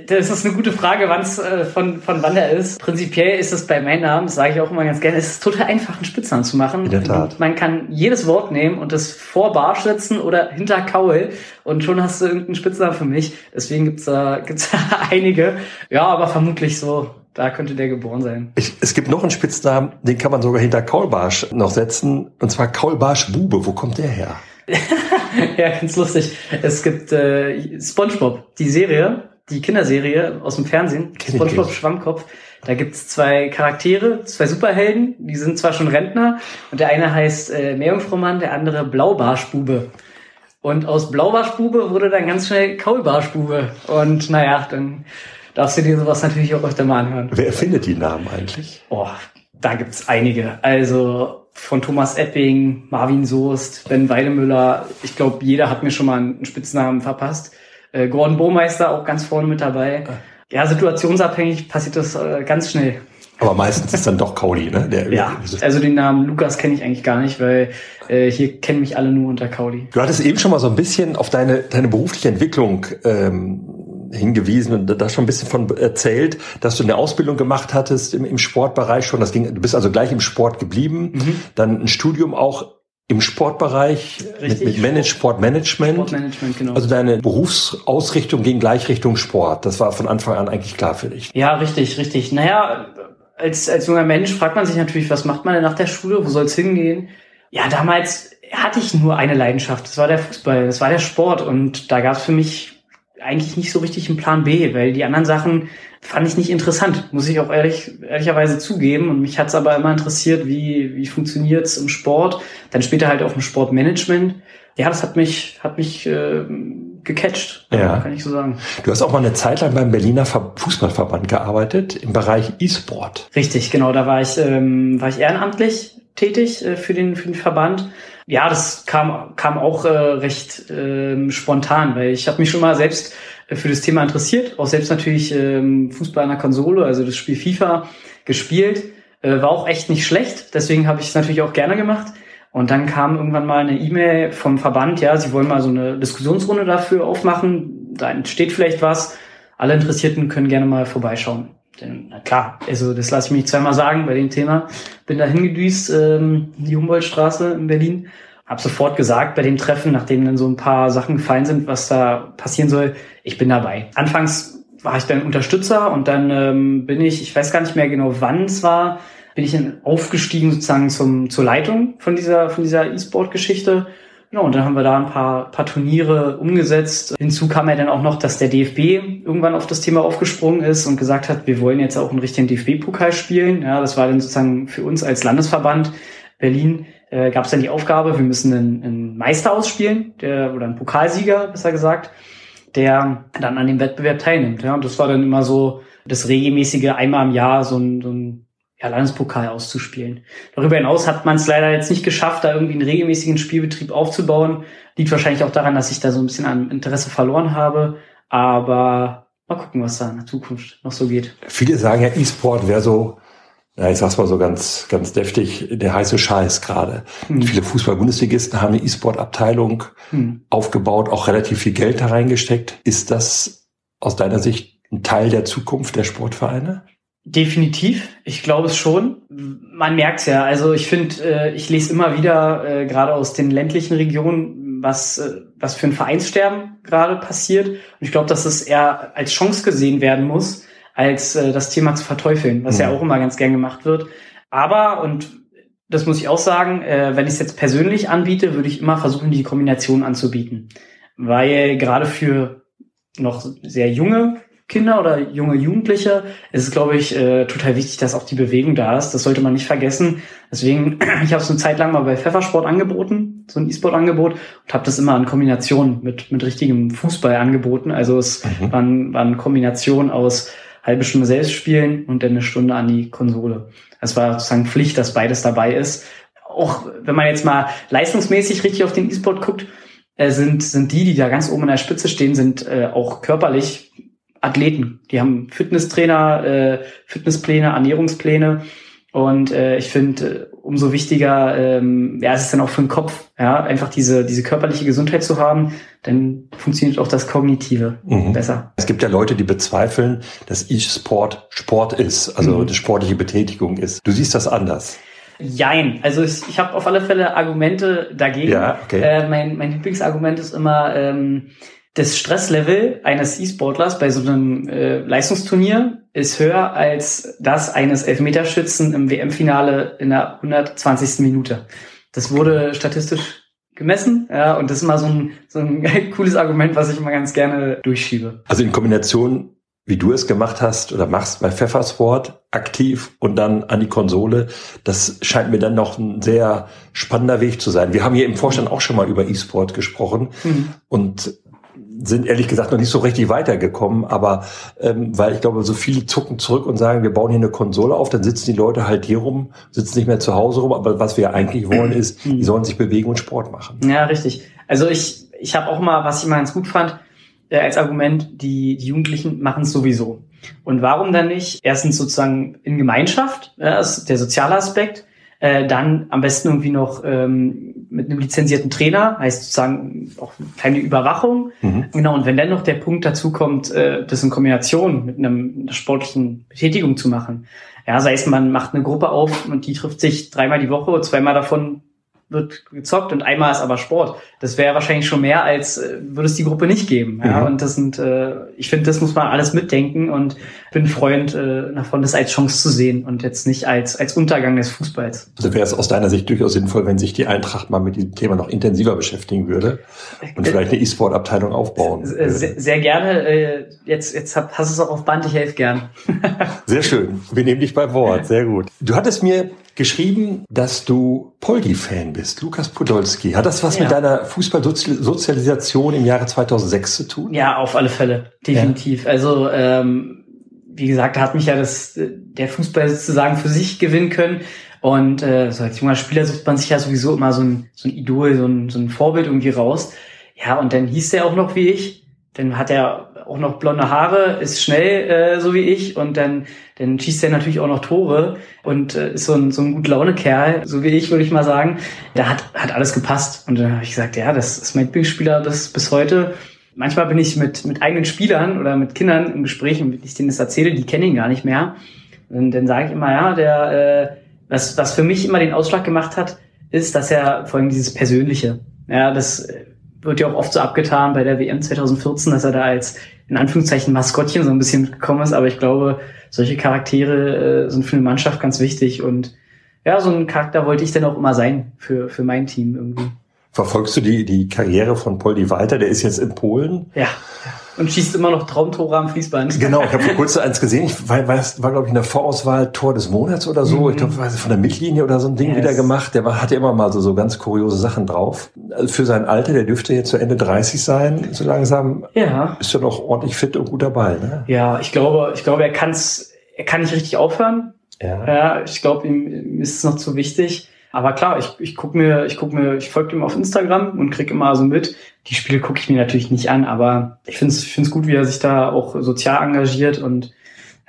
das ist eine gute Frage, wann's, äh, von, von wann er ist. Prinzipiell ist es bei meinem Namen, das sage ich auch immer ganz gerne, es ist total einfach, einen Spitznamen zu machen. In der Tat. Man kann jedes Wort nehmen und das vor Barsch setzen oder hinter Kaul und schon hast du irgendeinen Spitznamen für mich. Deswegen gibt's da, gibt's da einige. Ja, aber vermutlich so da könnte der geboren sein. Ich, es gibt noch einen Spitznamen, den kann man sogar hinter Kaulbarsch noch setzen. Und zwar Kaulbarsch Bube. Wo kommt der her? ja, ganz lustig. Es gibt äh, SpongeBob, die Serie, die Kinderserie aus dem Fernsehen. Kenn SpongeBob Schwammkopf. Da gibt's zwei Charaktere, zwei Superhelden. Die sind zwar schon Rentner und der eine heißt äh, Meerjungfraumann, der andere Blaubarschbube. Und aus Blaubarschbube wurde dann ganz schnell Kaulbarschbube. Und naja, dann darfst du dir sowas natürlich auch öfter mal anhören. Wer erfindet die Namen eigentlich? Oh, da gibt's einige. Also von Thomas Epping, Marvin Soest, Ben Weidemüller. Ich glaube, jeder hat mir schon mal einen Spitznamen verpasst. Äh, Gordon Bohmeister auch ganz vorne mit dabei. Ja, situationsabhängig passiert das äh, ganz schnell. Aber meistens ist dann doch Kauli, ne? Der, ja, also den Namen Lukas kenne ich eigentlich gar nicht, weil äh, hier kennen mich alle nur unter Kauli. Du hattest eben schon mal so ein bisschen auf deine, deine berufliche Entwicklung ähm, hingewiesen und da schon ein bisschen von erzählt, dass du eine Ausbildung gemacht hattest im, im Sportbereich schon. Das ging, du bist also gleich im Sport geblieben, mhm. dann ein Studium auch im Sportbereich Richtig. mit, mit Manage, Sportmanagement. Sportmanagement, genau. Also deine Berufsausrichtung ging gleich Richtung Sport. Das war von Anfang an eigentlich klar für dich. Ja, richtig, richtig. Naja, als, als junger Mensch fragt man sich natürlich, was macht man denn nach der Schule? Wo soll es hingehen? Ja, damals hatte ich nur eine Leidenschaft. Das war der Fußball, das war der Sport. Und da gab es für mich eigentlich nicht so richtig einen Plan B, weil die anderen Sachen fand ich nicht interessant, muss ich auch ehrlich, ehrlicherweise zugeben. Und mich hat es aber immer interessiert, wie, wie funktioniert es im Sport, dann später halt auch im Sportmanagement. Ja, das hat mich, hat mich äh, gecatcht, ja. kann ich so sagen. Du hast auch mal eine Zeit lang beim Berliner Fußballverband gearbeitet im Bereich E-Sport. Richtig, genau. Da war ich, ähm, war ich ehrenamtlich tätig äh, für den für den Verband. Ja, das kam kam auch äh, recht äh, spontan, weil ich habe mich schon mal selbst äh, für das Thema interessiert, auch selbst natürlich ähm, Fußball an der Konsole, also das Spiel FIFA gespielt, äh, war auch echt nicht schlecht. Deswegen habe ich es natürlich auch gerne gemacht. Und dann kam irgendwann mal eine E-Mail vom Verband, ja, sie wollen mal so eine Diskussionsrunde dafür aufmachen. Da entsteht vielleicht was. Alle Interessierten können gerne mal vorbeischauen. Denn, na klar, also das lasse ich mich zweimal sagen bei dem Thema. Bin da hingedüst, ähm, die Humboldtstraße in Berlin. Hab sofort gesagt bei dem Treffen, nachdem dann so ein paar Sachen gefallen sind, was da passieren soll, ich bin dabei. Anfangs war ich dann Unterstützer und dann ähm, bin ich, ich weiß gar nicht mehr genau, wann es war, bin ich dann aufgestiegen sozusagen zum, zur Leitung von dieser, von dieser E-Sport-Geschichte. Genau, und dann haben wir da ein paar, paar Turniere umgesetzt. Hinzu kam ja dann auch noch, dass der DFB irgendwann auf das Thema aufgesprungen ist und gesagt hat, wir wollen jetzt auch einen richtigen DFB-Pokal spielen. Ja, das war dann sozusagen für uns als Landesverband Berlin äh, gab es dann die Aufgabe, wir müssen einen, einen Meister ausspielen, der, oder einen Pokalsieger, besser gesagt, der dann an dem Wettbewerb teilnimmt. Ja, und das war dann immer so das regelmäßige einmal im Jahr so ein, so ein ja, Landespokal auszuspielen. Darüber hinaus hat man es leider jetzt nicht geschafft, da irgendwie einen regelmäßigen Spielbetrieb aufzubauen. Liegt wahrscheinlich auch daran, dass ich da so ein bisschen an Interesse verloren habe. Aber mal gucken, was da in der Zukunft noch so geht. Viele sagen ja, E-Sport wäre so, ja, ich sag's mal so ganz, ganz deftig, der heiße Scheiß gerade. Hm. Viele Fußball-Bundesligisten haben eine E-Sport-Abteilung hm. aufgebaut, auch relativ viel Geld da reingesteckt. Ist das aus deiner Sicht ein Teil der Zukunft der Sportvereine? Definitiv, ich glaube es schon. Man merkt's ja. Also ich finde, äh, ich lese immer wieder, äh, gerade aus den ländlichen Regionen, was, äh, was für ein Vereinssterben gerade passiert. Und ich glaube, dass es eher als Chance gesehen werden muss, als äh, das Thema zu verteufeln, was mhm. ja auch immer ganz gern gemacht wird. Aber, und das muss ich auch sagen, äh, wenn ich es jetzt persönlich anbiete, würde ich immer versuchen, die Kombination anzubieten. Weil gerade für noch sehr junge Kinder oder junge Jugendliche ist es, glaube ich, äh, total wichtig, dass auch die Bewegung da ist. Das sollte man nicht vergessen. Deswegen, ich habe es eine Zeit lang mal bei Pfeffersport angeboten, so ein E-Sport-Angebot, und habe das immer in Kombination mit, mit richtigem Fußball angeboten. Also es mhm. waren, waren Kombination aus halbe Stunde selbst spielen und dann eine Stunde an die Konsole. Es war sozusagen Pflicht, dass beides dabei ist. Auch wenn man jetzt mal leistungsmäßig richtig auf den E-Sport guckt, äh, sind, sind die, die da ganz oben in der Spitze stehen, sind äh, auch körperlich Athleten. Die haben Fitnesstrainer, äh, Fitnesspläne, Ernährungspläne. Und äh, ich finde, äh, umso wichtiger ähm, ja, es ist dann auch für den Kopf, ja, einfach diese, diese körperliche Gesundheit zu haben, dann funktioniert auch das Kognitive mhm. besser. Es gibt ja Leute, die bezweifeln, dass E-Sport Sport ist, also mhm. eine sportliche Betätigung ist. Du siehst das anders. Jein. Also ich, ich habe auf alle Fälle Argumente dagegen. Ja, okay. Äh, mein, mein Lieblingsargument ist immer, ähm, das Stresslevel eines E-Sportlers bei so einem äh, Leistungsturnier ist höher als das eines Elfmeterschützen im WM-Finale in der 120. Minute. Das wurde statistisch gemessen, ja, und das ist mal so ein, so ein cooles Argument, was ich immer ganz gerne durchschiebe. Also in Kombination, wie du es gemacht hast oder machst bei Pfeffersport, aktiv und dann an die Konsole, das scheint mir dann noch ein sehr spannender Weg zu sein. Wir haben hier im Vorstand auch schon mal über E-Sport gesprochen mhm. und sind ehrlich gesagt noch nicht so richtig weitergekommen, aber ähm, weil ich glaube, so viele zucken zurück und sagen, wir bauen hier eine Konsole auf, dann sitzen die Leute halt hier rum, sitzen nicht mehr zu Hause rum, aber was wir eigentlich wollen ist, die sollen sich bewegen und Sport machen. Ja, richtig. Also ich, ich habe auch mal, was ich mal ganz gut fand, äh, als Argument, die, die Jugendlichen machen es sowieso. Und warum dann nicht? Erstens sozusagen in Gemeinschaft, ja, ist der soziale Aspekt, äh, dann am besten irgendwie noch ähm, mit einem lizenzierten Trainer, heißt sozusagen auch keine Überwachung. Mhm. Genau, und wenn dann noch der Punkt dazu kommt, äh, das in Kombination mit einem, einer sportlichen Betätigung zu machen. Ja, sei es man macht eine Gruppe auf und die trifft sich dreimal die Woche, zweimal davon wird gezockt und einmal ist aber Sport. Das wäre wahrscheinlich schon mehr, als äh, würde es die Gruppe nicht geben. Ja? Mhm. Und das sind, äh, ich finde, das muss man alles mitdenken und bin Freund äh, davon, das als Chance zu sehen und jetzt nicht als, als Untergang des Fußballs. Also wäre es aus deiner Sicht durchaus sinnvoll, wenn sich die Eintracht mal mit diesem Thema noch intensiver beschäftigen würde und äh, vielleicht eine E-Sport-Abteilung aufbauen. Würde. Sehr, sehr gerne. Äh, jetzt, jetzt hast du es auch auf Band, ich helfe gern. sehr schön. Wir nehmen dich bei Wort. Sehr gut. Du hattest mir geschrieben, dass du Poldi-Fan bist, Lukas Podolski. Hat das was ja. mit deiner Fußballsozialisation im Jahre 2006 zu tun? Ja, auf alle Fälle, definitiv. Ja. Also ähm, wie gesagt, da hat mich ja das der Fußball sozusagen für sich gewinnen können. Und äh, so als junger Spieler sucht man sich ja sowieso immer so ein, so ein Idol, so ein, so ein Vorbild irgendwie raus. Ja, und dann hieß der auch noch wie ich. Dann hat er auch noch blonde Haare, ist schnell, äh, so wie ich, und dann, dann schießt er natürlich auch noch Tore und äh, ist so ein, so ein gut Laune-Kerl, so wie ich, würde ich mal sagen. Da hat, hat alles gepasst. Und dann habe ich gesagt, ja, das ist mein Lieblingsspieler bis, bis heute. Manchmal bin ich mit, mit eigenen Spielern oder mit Kindern im Gespräch und wenn ich denen das erzähle, die kennen ihn gar nicht mehr. Und dann sage ich immer, ja, der, äh, was, was für mich immer den Ausschlag gemacht hat, ist, dass er vor allem dieses Persönliche, ja, das wird ja auch oft so abgetan bei der WM 2014, dass er da als in Anführungszeichen Maskottchen so ein bisschen gekommen ist. Aber ich glaube, solche Charaktere äh, sind für eine Mannschaft ganz wichtig. Und ja, so ein Charakter wollte ich dann auch immer sein für, für mein Team irgendwie. Verfolgst du die, die Karriere von Poldi Walter? Der ist jetzt in Polen. Ja. Und schießt immer noch Traumtore am Fließband. Genau, ich habe vor kurzem eins gesehen. Ich war, war, war glaube ich, in der Vorauswahl Tor des Monats oder so. Mhm. Ich glaube, von der Mittellinie oder so ein Ding yes. wieder gemacht. Der war, hatte immer mal so, so ganz kuriose Sachen drauf. Also für sein Alter, der dürfte jetzt zu Ende 30 sein, so langsam. Ja. Ist er noch ordentlich fit und gut dabei, ne? Ja, ich glaube, ich glaube, er kann's, er kann nicht richtig aufhören. Ja. Ja, ich glaube, ihm ist es noch zu wichtig. Aber klar, ich, ich guck mir, ich guck mir, ich folge ihm auf Instagram und krieg immer so mit. Die Spiele gucke ich mir natürlich nicht an, aber ich finde es find's gut, wie er sich da auch sozial engagiert und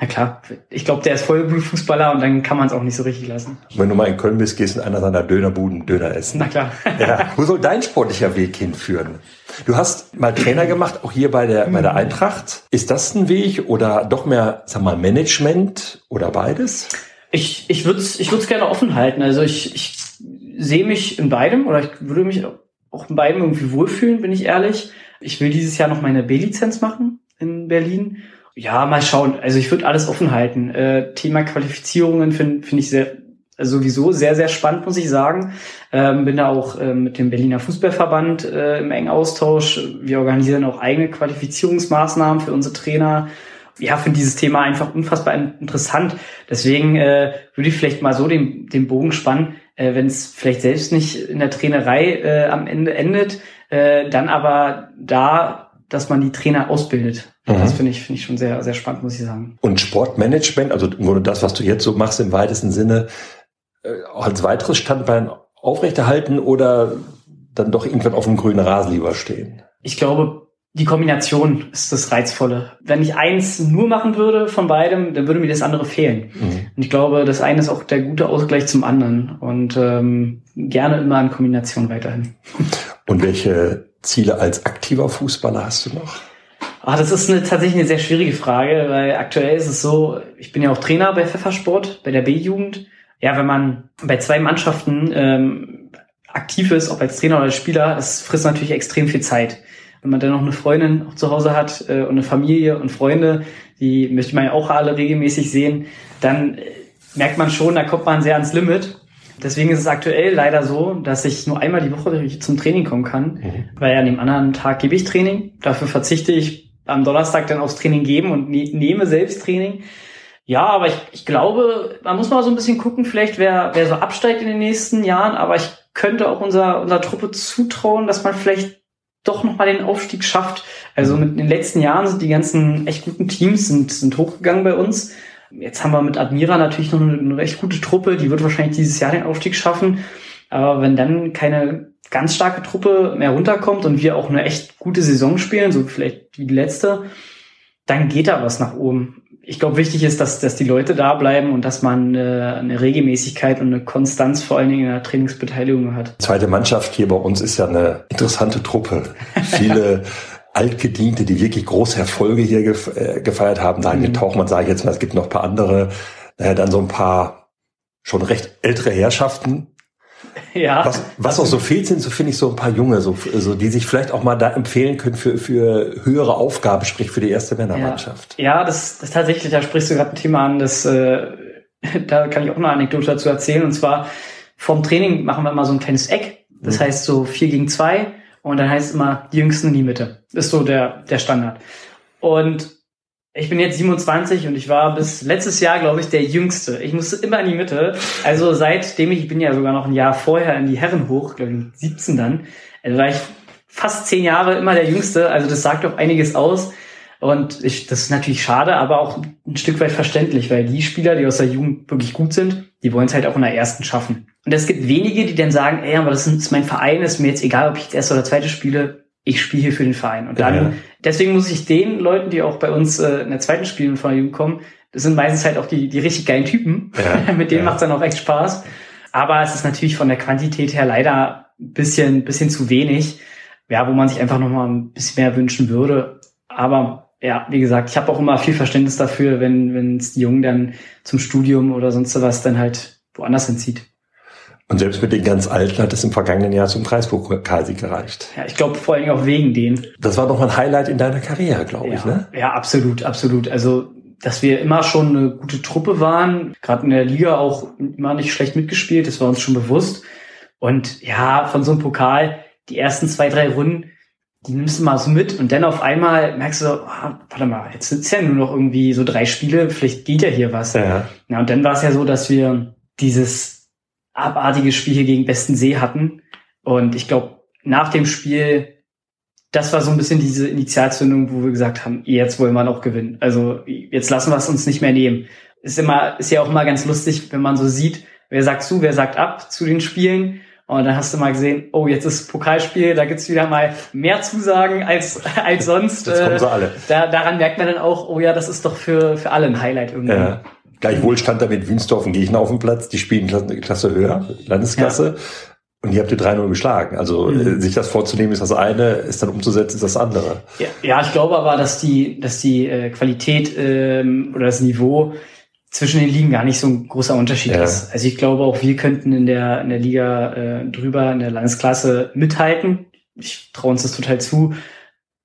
na klar, ich glaube, der ist Vollblutfußballer und dann kann man es auch nicht so richtig lassen. Wenn du mal in Köln bist, gehst du in einer seiner Dönerbuden Döner essen. Na klar. ja. Wo soll dein sportlicher Weg hinführen? Du hast mal Trainer gemacht, auch hier bei der, bei der. Eintracht. Ist das ein Weg oder doch mehr, sag mal, Management oder beides? Ich, ich würde es ich würd's gerne offen halten. Also ich, ich sehe mich in beidem oder ich würde mich auch in beidem irgendwie wohlfühlen, bin ich ehrlich. Ich will dieses Jahr noch meine B-Lizenz machen in Berlin. Ja, mal schauen. Also ich würde alles offen halten. Äh, Thema Qualifizierungen finde find ich sehr, also sowieso sehr, sehr spannend, muss ich sagen. Ähm, bin da auch äh, mit dem Berliner Fußballverband äh, im engen Austausch. Wir organisieren auch eigene Qualifizierungsmaßnahmen für unsere Trainer ja, finde dieses Thema einfach unfassbar interessant. Deswegen äh, würde ich vielleicht mal so den, den Bogen spannen, äh, wenn es vielleicht selbst nicht in der Trainerei äh, am Ende endet, äh, dann aber da, dass man die Trainer ausbildet. Mhm. Das finde ich, finde ich schon sehr, sehr spannend, muss ich sagen. Und Sportmanagement, also wurde das, was du jetzt so machst im weitesten Sinne, äh, als weiteres Standbein aufrechterhalten oder dann doch irgendwann auf dem grünen Rasen lieber stehen? Ich glaube, die Kombination ist das Reizvolle. Wenn ich eins nur machen würde von beidem, dann würde mir das andere fehlen. Mhm. Und ich glaube, das eine ist auch der gute Ausgleich zum anderen. Und ähm, gerne immer in Kombination weiterhin. Und welche Ziele als aktiver Fußballer hast du noch? Ah, das ist eine, tatsächlich eine sehr schwierige Frage, weil aktuell ist es so, ich bin ja auch Trainer bei Pfeffersport, bei der B-Jugend. Ja, wenn man bei zwei Mannschaften ähm, aktiv ist, ob als Trainer oder als Spieler, das frisst natürlich extrem viel Zeit wenn man dann noch eine Freundin zu Hause hat äh, und eine Familie und Freunde, die möchte man ja auch alle regelmäßig sehen, dann äh, merkt man schon, da kommt man sehr ans Limit. Deswegen ist es aktuell leider so, dass ich nur einmal die Woche zum Training kommen kann, mhm. weil an dem anderen Tag gebe ich Training. Dafür verzichte ich am Donnerstag dann aufs Training geben und ne nehme selbst Training. Ja, aber ich, ich glaube, man muss mal so ein bisschen gucken, vielleicht wer, wer so absteigt in den nächsten Jahren, aber ich könnte auch unserer, unserer Truppe zutrauen, dass man vielleicht doch nochmal den Aufstieg schafft. Also mit den letzten Jahren sind die ganzen echt guten Teams sind, sind hochgegangen bei uns. Jetzt haben wir mit Admira natürlich noch eine, eine recht gute Truppe, die wird wahrscheinlich dieses Jahr den Aufstieg schaffen. Aber wenn dann keine ganz starke Truppe mehr runterkommt und wir auch eine echt gute Saison spielen, so vielleicht wie die letzte, dann geht da was nach oben ich glaube, wichtig ist, dass, dass die Leute da bleiben und dass man äh, eine Regelmäßigkeit und eine Konstanz vor allen Dingen in der Trainingsbeteiligung hat. Zweite Mannschaft hier bei uns ist ja eine interessante Truppe. Viele Altgediente, die wirklich große Erfolge hier äh, gefeiert haben. Daniel mhm. Tauchmann sage ich jetzt mal, es gibt noch ein paar andere. Naja, dann so ein paar schon recht ältere Herrschaften. Ja. Was, was auch so fehlt, sind so finde ich so ein paar Junge, so, so die sich vielleicht auch mal da empfehlen können für für höhere Aufgaben, sprich für die erste Männermannschaft. Ja, ja das, das tatsächlich, da sprichst du gerade ein Thema an, das äh, da kann ich auch eine Anekdote dazu erzählen. Und zwar vom Training machen wir immer so ein kleines Eck. Das mhm. heißt so vier gegen zwei und dann heißt es immer die Jüngsten in die Mitte. Ist so der der Standard. Und ich bin jetzt 27 und ich war bis letztes Jahr, glaube ich, der Jüngste. Ich musste immer in die Mitte. Also seitdem ich, ich bin ja sogar noch ein Jahr vorher in die Herren hoch, glaube ich, 17 dann, also war ich fast zehn Jahre immer der Jüngste. Also das sagt doch einiges aus. Und ich, das ist natürlich schade, aber auch ein Stück weit verständlich, weil die Spieler, die aus der Jugend wirklich gut sind, die wollen es halt auch in der ersten schaffen. Und es gibt wenige, die dann sagen, ey, aber das ist mein Verein, ist mir jetzt egal, ob ich jetzt erste oder zweite spiele, ich spiele hier für den Verein. Und dann, ja. deswegen muss ich den Leuten, die auch bei uns äh, in der zweiten Spielen von der Jugend kommen, das sind meistens halt auch die, die richtig geilen Typen. Ja. Mit denen ja. macht es dann auch echt Spaß. Aber es ist natürlich von der Quantität her leider ein bisschen, bisschen zu wenig. Ja, wo man sich einfach noch mal ein bisschen mehr wünschen würde. Aber ja, wie gesagt, ich habe auch immer viel Verständnis dafür, wenn wenn es die Jungen dann zum Studium oder sonst was dann halt woanders hinzieht. Und selbst mit den ganz Alten hat es im vergangenen Jahr zum Kreispokalsieg gereicht. Ja, ich glaube vor allem auch wegen denen. Das war doch ein Highlight in deiner Karriere, glaube ja, ich, ne? Ja, absolut, absolut. Also, dass wir immer schon eine gute Truppe waren, gerade in der Liga auch immer nicht schlecht mitgespielt, das war uns schon bewusst. Und ja, von so einem Pokal, die ersten zwei, drei Runden, die nimmst du mal so mit und dann auf einmal merkst du, ah, warte mal, jetzt sind es ja nur noch irgendwie so drei Spiele, vielleicht geht ja hier was. Ja, ja und dann war es ja so, dass wir dieses abartiges Spiel hier gegen Besten See hatten. Und ich glaube, nach dem Spiel, das war so ein bisschen diese Initialzündung, wo wir gesagt haben, jetzt wollen wir noch gewinnen. Also jetzt lassen wir es uns nicht mehr nehmen. Ist immer, ist ja auch immer ganz lustig, wenn man so sieht, wer sagt zu, wer sagt ab zu den Spielen. Und dann hast du mal gesehen, oh, jetzt ist Pokalspiel, da gibt's wieder mal mehr Zusagen als, als sonst. Jetzt kommen sie alle. Da, daran merkt man dann auch, oh ja, das ist doch für, für alle ein Highlight irgendwie. Ja. Gleichwohl stand da mit Wünsdorf ein Gegner auf dem Platz, die spielen Klasse, Klasse höher, Landesklasse. Ja. Und ihr habt die 3-0 geschlagen. Also mhm. sich das vorzunehmen ist das eine, ist dann umzusetzen ist das andere. Ja, ja ich glaube aber, dass die, dass die äh, Qualität ähm, oder das Niveau zwischen den Ligen gar nicht so ein großer Unterschied ja. ist. Also ich glaube auch, wir könnten in der, in der Liga äh, drüber, in der Landesklasse mithalten. Ich traue uns das total zu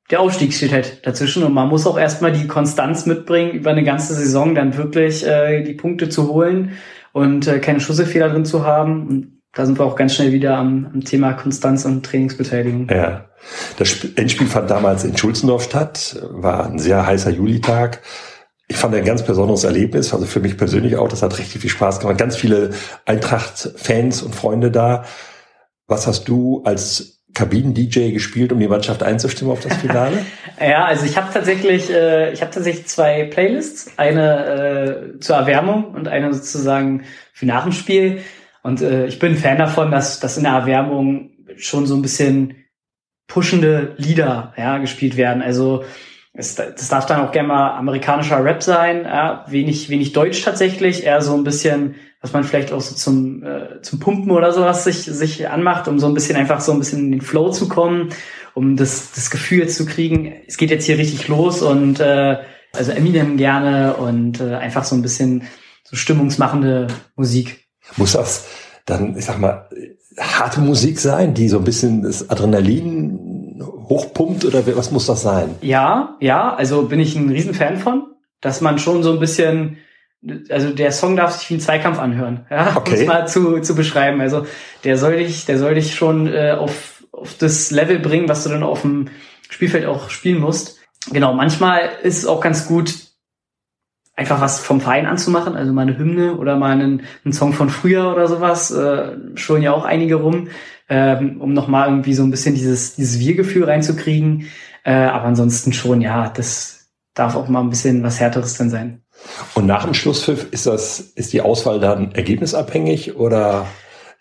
der Aufstieg steht halt dazwischen und man muss auch erstmal die Konstanz mitbringen, über eine ganze Saison dann wirklich äh, die Punkte zu holen und äh, keine Schussefehler drin zu haben. Und da sind wir auch ganz schnell wieder am, am Thema Konstanz und Trainingsbeteiligung. Ja. Das Endspiel fand damals in Schulzendorf statt, war ein sehr heißer Julitag. Ich fand ein ganz besonderes Erlebnis, also für mich persönlich auch, das hat richtig viel Spaß gemacht. Ganz viele Eintracht-Fans und Freunde da. Was hast du als Kabinen-DJ gespielt, um die Mannschaft einzustimmen auf das Finale? ja, also ich habe tatsächlich, äh, ich habe tatsächlich zwei Playlists, eine äh, zur Erwärmung und eine sozusagen für nach dem Spiel. Und äh, ich bin Fan davon, dass, dass in der Erwärmung schon so ein bisschen pushende Lieder ja, gespielt werden. Also das darf dann auch gerne mal amerikanischer Rap sein, ja, wenig, wenig Deutsch tatsächlich, eher so ein bisschen was man vielleicht auch so zum, äh, zum Pumpen oder sowas sich, sich anmacht, um so ein bisschen einfach so ein bisschen in den Flow zu kommen, um das, das Gefühl zu kriegen, es geht jetzt hier richtig los und äh, also Eminem gerne und äh, einfach so ein bisschen so stimmungsmachende Musik. Muss das dann, ich sag mal, harte Musik sein, die so ein bisschen das Adrenalin hochpumpt oder was muss das sein? Ja, ja, also bin ich ein Riesenfan von, dass man schon so ein bisschen also der Song darf sich wie ein Zweikampf anhören, ja, okay. um es mal zu, zu beschreiben. Also der soll dich, der soll dich schon äh, auf, auf das Level bringen, was du dann auf dem Spielfeld auch spielen musst. Genau, manchmal ist es auch ganz gut, einfach was vom Verein anzumachen, also mal eine Hymne oder mal einen, einen Song von früher oder sowas, äh, schon ja auch einige rum, ähm, um nochmal irgendwie so ein bisschen dieses, dieses Wir-Gefühl reinzukriegen. Äh, aber ansonsten schon, ja, das darf auch mal ein bisschen was Härteres dann sein. Und nach dem Schlusspfiff ist das, ist die Auswahl dann ergebnisabhängig oder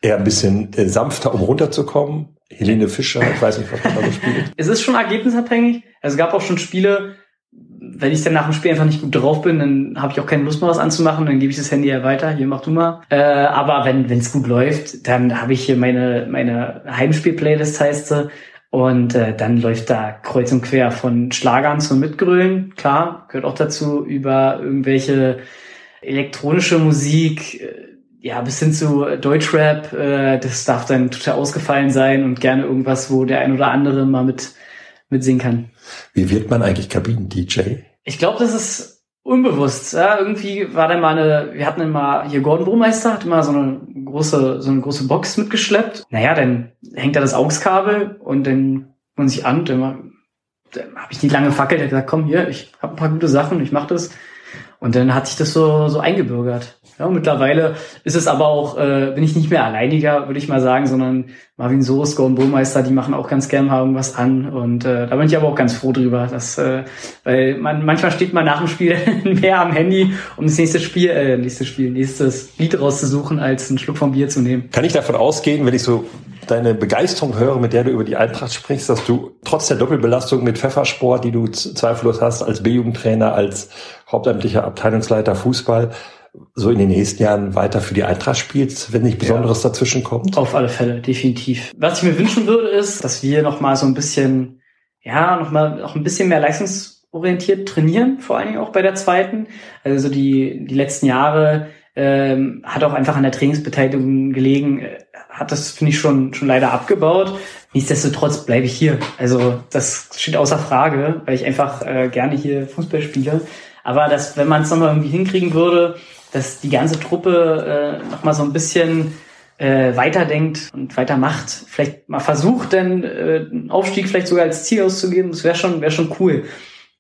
eher ein bisschen äh, sanfter, um runterzukommen? Helene Fischer, ich weiß nicht, was man da so spielt. Es ist schon ergebnisabhängig. Also es gab auch schon Spiele, wenn ich dann nach dem Spiel einfach nicht gut drauf bin, dann habe ich auch keine Lust mehr was anzumachen, dann gebe ich das Handy ja weiter, hier mach du mal. Äh, aber wenn es gut läuft, dann habe ich hier meine, meine Heimspiel-Playlist heißt sie und äh, dann läuft da kreuz und quer von Schlagern zum Mitgrölen, klar, gehört auch dazu, über irgendwelche elektronische Musik, äh, ja, bis hin zu Deutschrap, äh, das darf dann total ausgefallen sein und gerne irgendwas, wo der ein oder andere mal mit mitsingen kann. Wie wird man eigentlich Kabinen-DJ? Ich glaube, das ist unbewusst. Ja, irgendwie war da mal eine, wir hatten immer hier Gordon Burmeister, hat immer so eine große, so eine große Box mitgeschleppt. Naja, dann hängt da das AUX-Kabel und dann man sich an, dann, dann habe ich nicht lange fackelt, er hat gesagt, komm hier, ich habe ein paar gute Sachen, ich mache das. Und dann hat sich das so, so eingebürgert. Ja, mittlerweile ist es aber auch, äh, bin ich nicht mehr alleiniger, würde ich mal sagen, sondern Marvin Soos, Gordon Burmeister, die machen auch ganz gern mal irgendwas an. Und äh, da bin ich aber auch ganz froh drüber, dass, äh, weil man manchmal steht man nach dem Spiel mehr am Handy, um das nächste Spiel, äh, nächstes Spiel, nächstes Lied rauszusuchen, als einen Schluck vom Bier zu nehmen. Kann ich davon ausgehen, wenn ich so deine Begeisterung höre, mit der du über die Eintracht sprichst, dass du trotz der Doppelbelastung mit Pfeffersport, die du zweifellos hast, als B-Jugendtrainer, als hauptamtlicher Abteilungsleiter Fußball, so in den nächsten Jahren weiter für die Eintracht spielst, wenn nicht Besonderes ja. dazwischen kommt? Auf alle Fälle, definitiv. Was ich mir wünschen würde, ist, dass wir noch mal so ein bisschen, ja, noch mal auch ein bisschen mehr leistungsorientiert trainieren, vor allen Dingen auch bei der zweiten. Also die, die letzten Jahre ähm, hat auch einfach an der Trainingsbeteiligung gelegen, äh, hat das, finde ich, schon, schon leider abgebaut. Nichtsdestotrotz bleibe ich hier. Also das steht außer Frage, weil ich einfach äh, gerne hier Fußball spiele. Aber dass, wenn man es nochmal irgendwie hinkriegen würde, dass die ganze Truppe äh, nochmal so ein bisschen äh, weiterdenkt und weitermacht, vielleicht mal versucht, dann äh, einen Aufstieg vielleicht sogar als Ziel auszugeben, das wäre schon, wäre schon cool.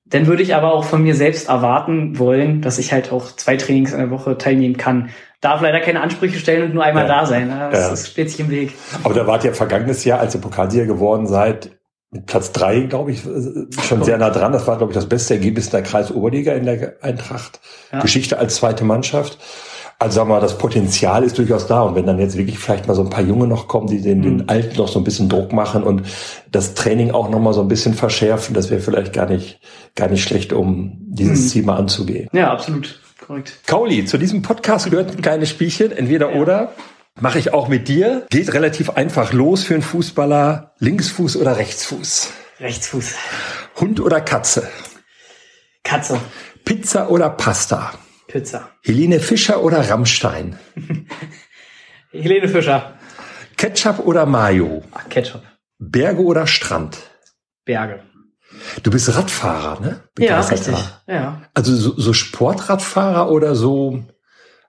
Dann würde ich aber auch von mir selbst erwarten wollen, dass ich halt auch zwei Trainings in der Woche teilnehmen kann. Darf leider keine Ansprüche stellen und nur einmal ja. da sein. Das, ja. das steht sich im Weg. Aber da wart ihr vergangenes Jahr, als ihr Pokalsieger geworden seid, mit Platz drei, glaube ich, schon sehr nah dran. Das war, glaube ich, das beste Ergebnis der Kreisoberliga in der Eintracht. Ja. Geschichte als zweite Mannschaft. Also sagen wir mal, das Potenzial ist durchaus da. Und wenn dann jetzt wirklich vielleicht mal so ein paar Junge noch kommen, die den, den mhm. Alten noch so ein bisschen Druck machen und das Training auch noch mal so ein bisschen verschärfen, das wäre vielleicht gar nicht, gar nicht schlecht, um dieses mhm. Ziel mal anzugehen. Ja, absolut. Korrekt. Kauli, zu diesem Podcast gehört ein kleines Spielchen, entweder ja. oder. Mache ich auch mit dir. Geht relativ einfach los für einen Fußballer. Linksfuß oder Rechtsfuß? Rechtsfuß. Hund oder Katze? Katze. Pizza oder Pasta? Pizza. Helene Fischer oder Rammstein? Helene Fischer. Ketchup oder Mayo? Ach, Ketchup. Berge oder Strand? Berge. Du bist Radfahrer, ne? Ja, richtig. Ja. Also so, so Sportradfahrer oder so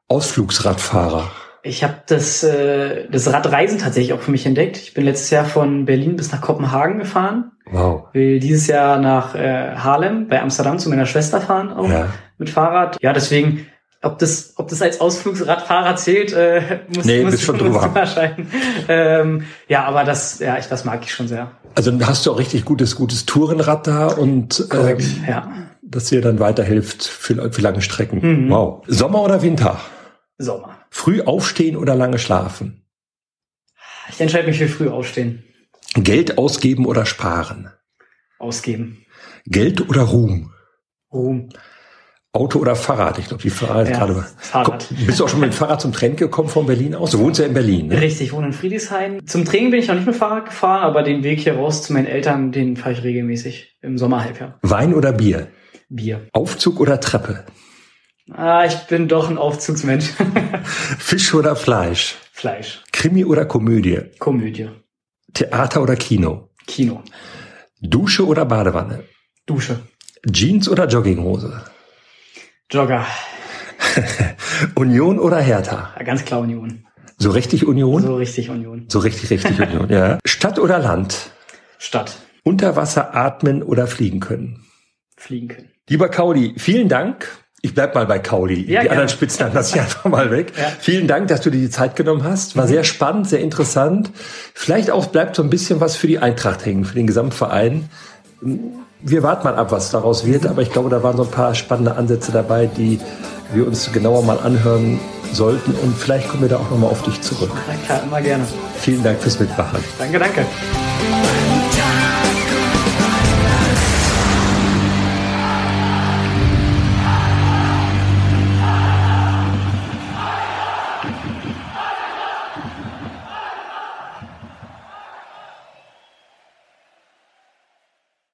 Ausflugsradfahrer? Ich habe das, äh, das Radreisen tatsächlich auch für mich entdeckt. Ich bin letztes Jahr von Berlin bis nach Kopenhagen gefahren. Wow. Will dieses Jahr nach äh, Haarlem bei Amsterdam zu meiner Schwester fahren auch ja. mit Fahrrad. Ja, deswegen, ob das, ob das als Ausflugsradfahrer zählt, äh, muss, nee, muss, schon drüber. erscheinen. ähm, ja, aber das, ja, ich, das mag ich schon sehr. Also hast du auch richtig gutes, gutes Tourenrad da und Korrekt, ähm, ja. das dir dann weiterhilft für, für lange Strecken. Mhm. Wow. Sommer oder Winter? Sommer. Früh aufstehen oder lange schlafen? Ich entscheide mich für früh aufstehen. Geld ausgeben oder sparen? Ausgeben. Geld oder Ruhm? Ruhm. Auto oder Fahrrad? Ich glaube, die Fahrrad ja, gerade. Fahrrad. Bist du auch schon mit dem Fahrrad zum Training gekommen von Berlin aus? Du wohnst ja in Berlin, ne? Richtig, ich wohne in Friedrichshain. Zum Training bin ich noch nicht mit Fahrrad gefahren, aber den Weg hier raus zu meinen Eltern, den fahre ich regelmäßig im Sommerhalbjahr. Wein oder Bier? Bier. Aufzug oder Treppe? Ah, ich bin doch ein Aufzugsmensch. Fisch oder Fleisch? Fleisch. Krimi oder Komödie? Komödie. Theater oder Kino? Kino. Dusche oder Badewanne? Dusche. Jeans oder Jogginghose? Jogger. Union oder Hertha? Ja, ganz klar Union. So richtig Union? So richtig Union. So richtig, richtig Union, ja. Stadt oder Land? Stadt. Unter Wasser atmen oder fliegen können? Fliegen können. Lieber Kauli, vielen Dank ich bleib mal bei Kauli. Ja, die gerne. anderen Spitznamen lasse ich einfach mal weg. Ja. Vielen Dank, dass du dir die Zeit genommen hast. War mhm. sehr spannend, sehr interessant. Vielleicht auch bleibt so ein bisschen was für die Eintracht hängen, für den Gesamtverein. Wir warten mal ab, was daraus wird, aber ich glaube, da waren so ein paar spannende Ansätze dabei, die wir uns genauer mal anhören sollten und vielleicht kommen wir da auch nochmal auf dich zurück. Ja, klar, immer gerne. Vielen Dank fürs Mitmachen. Danke, danke.